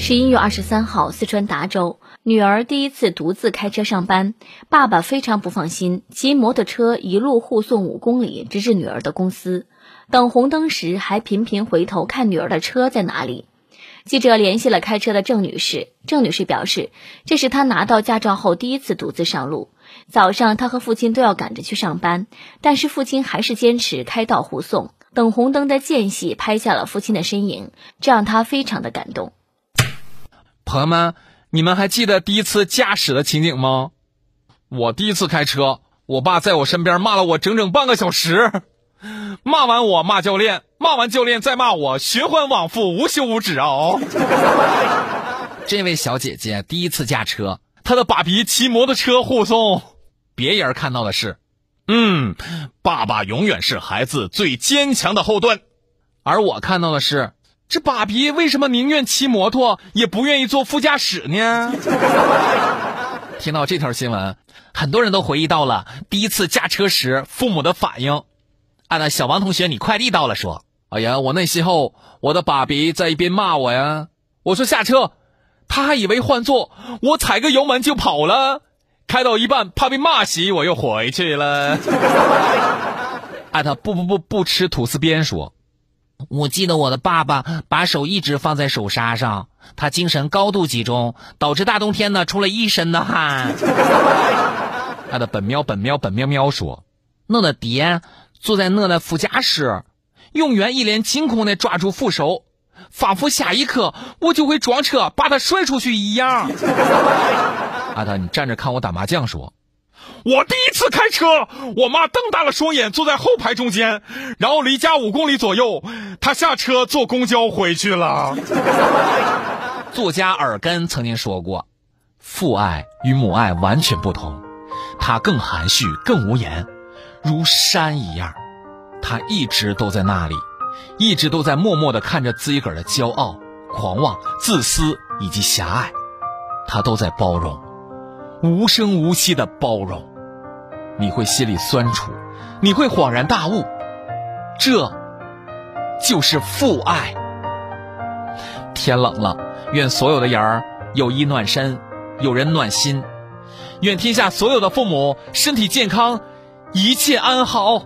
十一月二十三号，四川达州，女儿第一次独自开车上班，爸爸非常不放心，骑摩托车一路护送五公里，直至女儿的公司。等红灯时，还频频回头看女儿的车在哪里。记者联系了开车的郑女士，郑女士表示，这是她拿到驾照后第一次独自上路。早上，她和父亲都要赶着去上班，但是父亲还是坚持开道护送。等红灯的间隙，拍下了父亲的身影，这让她非常的感动。朋友们，你们还记得第一次驾驶的情景吗？我第一次开车，我爸在我身边骂了我整整半个小时，骂完我骂教练，骂完教练再骂我，循环往复，无休无止啊！这位小姐姐第一次驾车，她的爸比骑摩托车护送，别人看到的是，嗯，爸爸永远是孩子最坚强的后盾，而我看到的是。这爸比为什么宁愿骑摩托也不愿意坐副驾驶呢？听到这条新闻，很多人都回忆到了第一次驾车时父母的反应。啊，那小王同学，你快递到了，说：“哎呀，我那时候我的爸比在一边骂我呀，我说下车，他还以为换座，我踩个油门就跑了，开到一半怕被骂死，我又回去了。”啊，他不不不不吃吐司边说。我记得我的爸爸把手一直放在手刹上，他精神高度集中，导致大冬天呢出了一身的汗。他的本喵本喵本喵喵说：“我的爹坐在我的副驾驶，永远一脸惊恐的抓住扶手，仿佛下一刻我就会撞车把他甩出去一样。”阿达，你站着看我打麻将说。我第一次开车，我妈瞪大了双眼坐在后排中间，然后离家五公里左右，她下车坐公交回去了。作家尔根曾经说过，父爱与母爱完全不同，他更含蓄、更无言，如山一样，他一直都在那里，一直都在默默的看着自己个儿的骄傲、狂妄、自私以及狭隘，他都在包容。无声无息的包容，你会心里酸楚，你会恍然大悟，这就是父爱。天冷了，愿所有的人儿有衣暖身，有人暖心。愿天下所有的父母身体健康，一切安好。